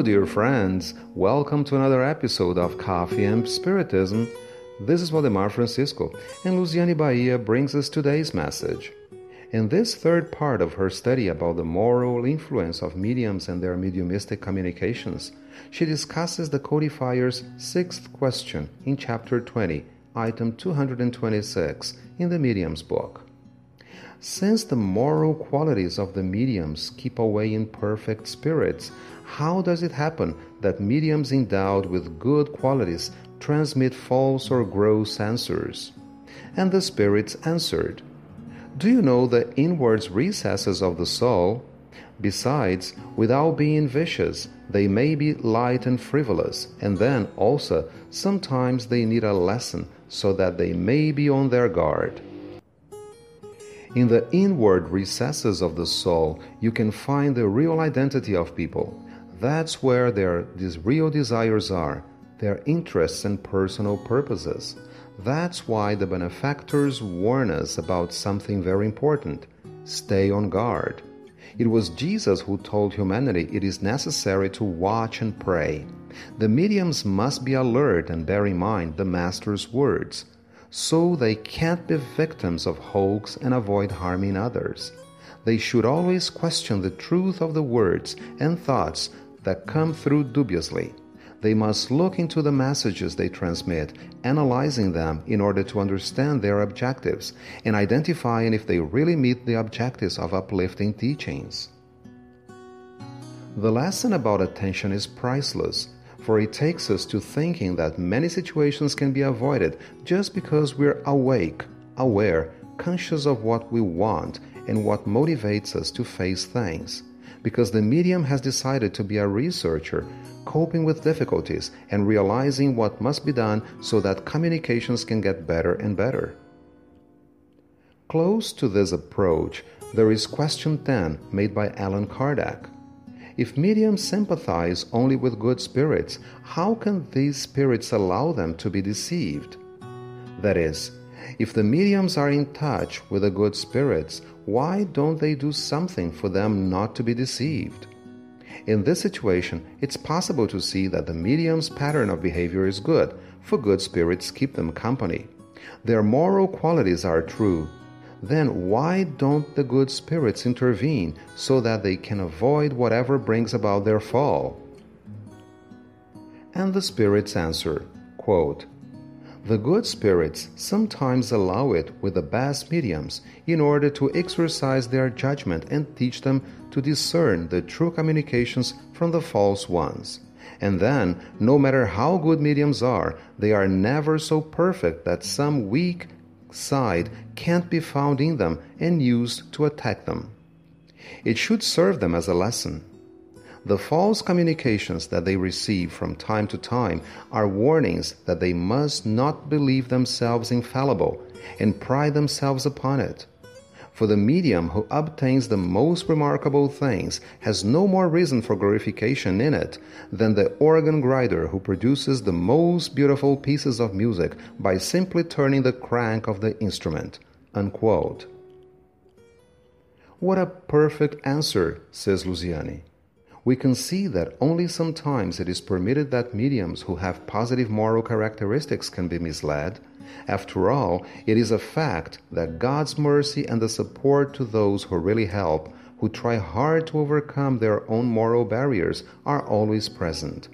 dear friends. Welcome to another episode of Coffee and Spiritism. This is Waldemar Francisco, and Luciane Bahia brings us today's message. In this third part of her study about the moral influence of mediums and their mediumistic communications, she discusses the codifier's sixth question in chapter 20, item 226 in the Medium's book. Since the moral qualities of the mediums keep away imperfect spirits, how does it happen that mediums endowed with good qualities transmit false or gross answers? And the spirits answered, Do you know the inward recesses of the soul? Besides, without being vicious, they may be light and frivolous, and then also sometimes they need a lesson so that they may be on their guard. In the inward recesses of the soul, you can find the real identity of people. That's where their real desires are, their interests and personal purposes. That's why the benefactors warn us about something very important stay on guard. It was Jesus who told humanity it is necessary to watch and pray. The mediums must be alert and bear in mind the Master's words so they can't be victims of hoax and avoid harming others. They should always question the truth of the words and thoughts that come through dubiously. They must look into the messages they transmit, analyzing them in order to understand their objectives and identifying if they really meet the objectives of uplifting teachings. The lesson about attention is priceless for it takes us to thinking that many situations can be avoided just because we're awake, aware, conscious of what we want and what motivates us to face things. Because the medium has decided to be a researcher, coping with difficulties and realizing what must be done so that communications can get better and better. Close to this approach, there is question 10 made by Allan Kardec. If mediums sympathize only with good spirits, how can these spirits allow them to be deceived? That is, if the mediums are in touch with the good spirits, why don't they do something for them not to be deceived? In this situation, it's possible to see that the medium's pattern of behavior is good, for good spirits keep them company. Their moral qualities are true, then why don't the good spirits intervene so that they can avoid whatever brings about their fall? And the spirits answer, quote, The good spirits sometimes allow it with the best mediums in order to exercise their judgment and teach them to discern the true communications from the false ones. And then, no matter how good mediums are, they are never so perfect that some weak side can't be found in them and used to attack them. It should serve them as a lesson. The false communications that they receive from time to time are warnings that they must not believe themselves infallible and pride themselves upon it. For the medium who obtains the most remarkable things has no more reason for glorification in it than the organ grinder who produces the most beautiful pieces of music by simply turning the crank of the instrument. Unquote. What a perfect answer, says Luciane. We can see that only sometimes it is permitted that mediums who have positive moral characteristics can be misled after all, it is a fact that God's mercy and the support to those who really help, who try hard to overcome their own moral barriers, are always present.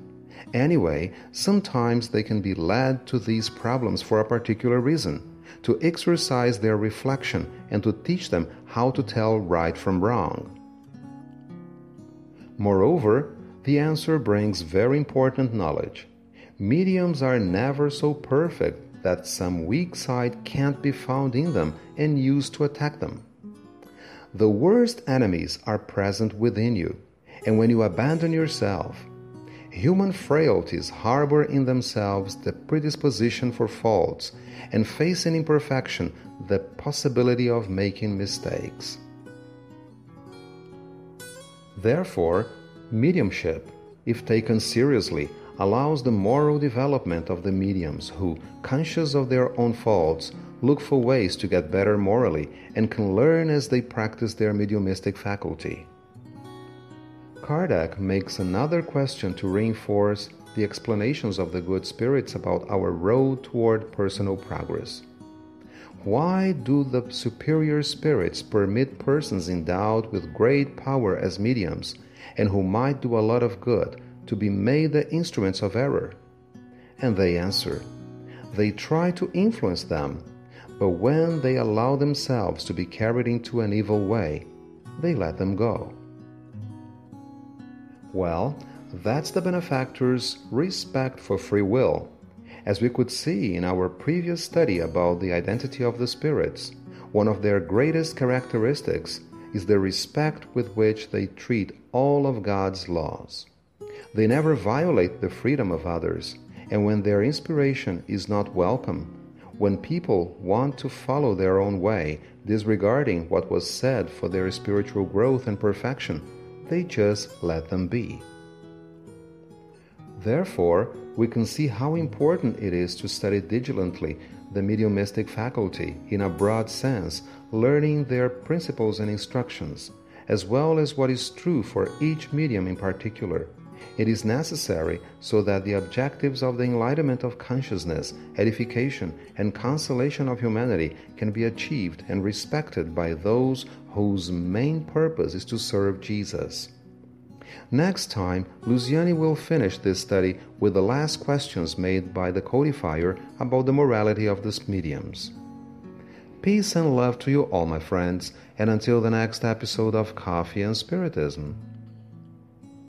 Anyway, sometimes they can be led to these problems for a particular reason to exercise their reflection and to teach them how to tell right from wrong. Moreover, the answer brings very important knowledge. Mediums are never so perfect that some weak side can't be found in them and used to attack them. The worst enemies are present within you, and when you abandon yourself, human frailties harbor in themselves the predisposition for faults and face in imperfection the possibility of making mistakes. Therefore, mediumship, if taken seriously, allows the moral development of the mediums who, conscious of their own faults, look for ways to get better morally and can learn as they practice their mediumistic faculty. Kardec makes another question to reinforce the explanations of the good spirits about our road toward personal progress. Why do the superior spirits permit persons endowed with great power as mediums and who might do a lot of good to be made the instruments of error? And they answer, they try to influence them, but when they allow themselves to be carried into an evil way, they let them go. Well, that's the benefactor's respect for free will. As we could see in our previous study about the identity of the spirits, one of their greatest characteristics is the respect with which they treat all of God's laws. They never violate the freedom of others, and when their inspiration is not welcome, when people want to follow their own way, disregarding what was said for their spiritual growth and perfection, they just let them be. Therefore, we can see how important it is to study diligently the mediumistic faculty in a broad sense, learning their principles and instructions, as well as what is true for each medium in particular. It is necessary so that the objectives of the enlightenment of consciousness, edification, and consolation of humanity can be achieved and respected by those whose main purpose is to serve Jesus. Next time, Luciane will finish this study with the last questions made by the codifier about the morality of these mediums. Peace and love to you all, my friends, and until the next episode of Coffee and Spiritism.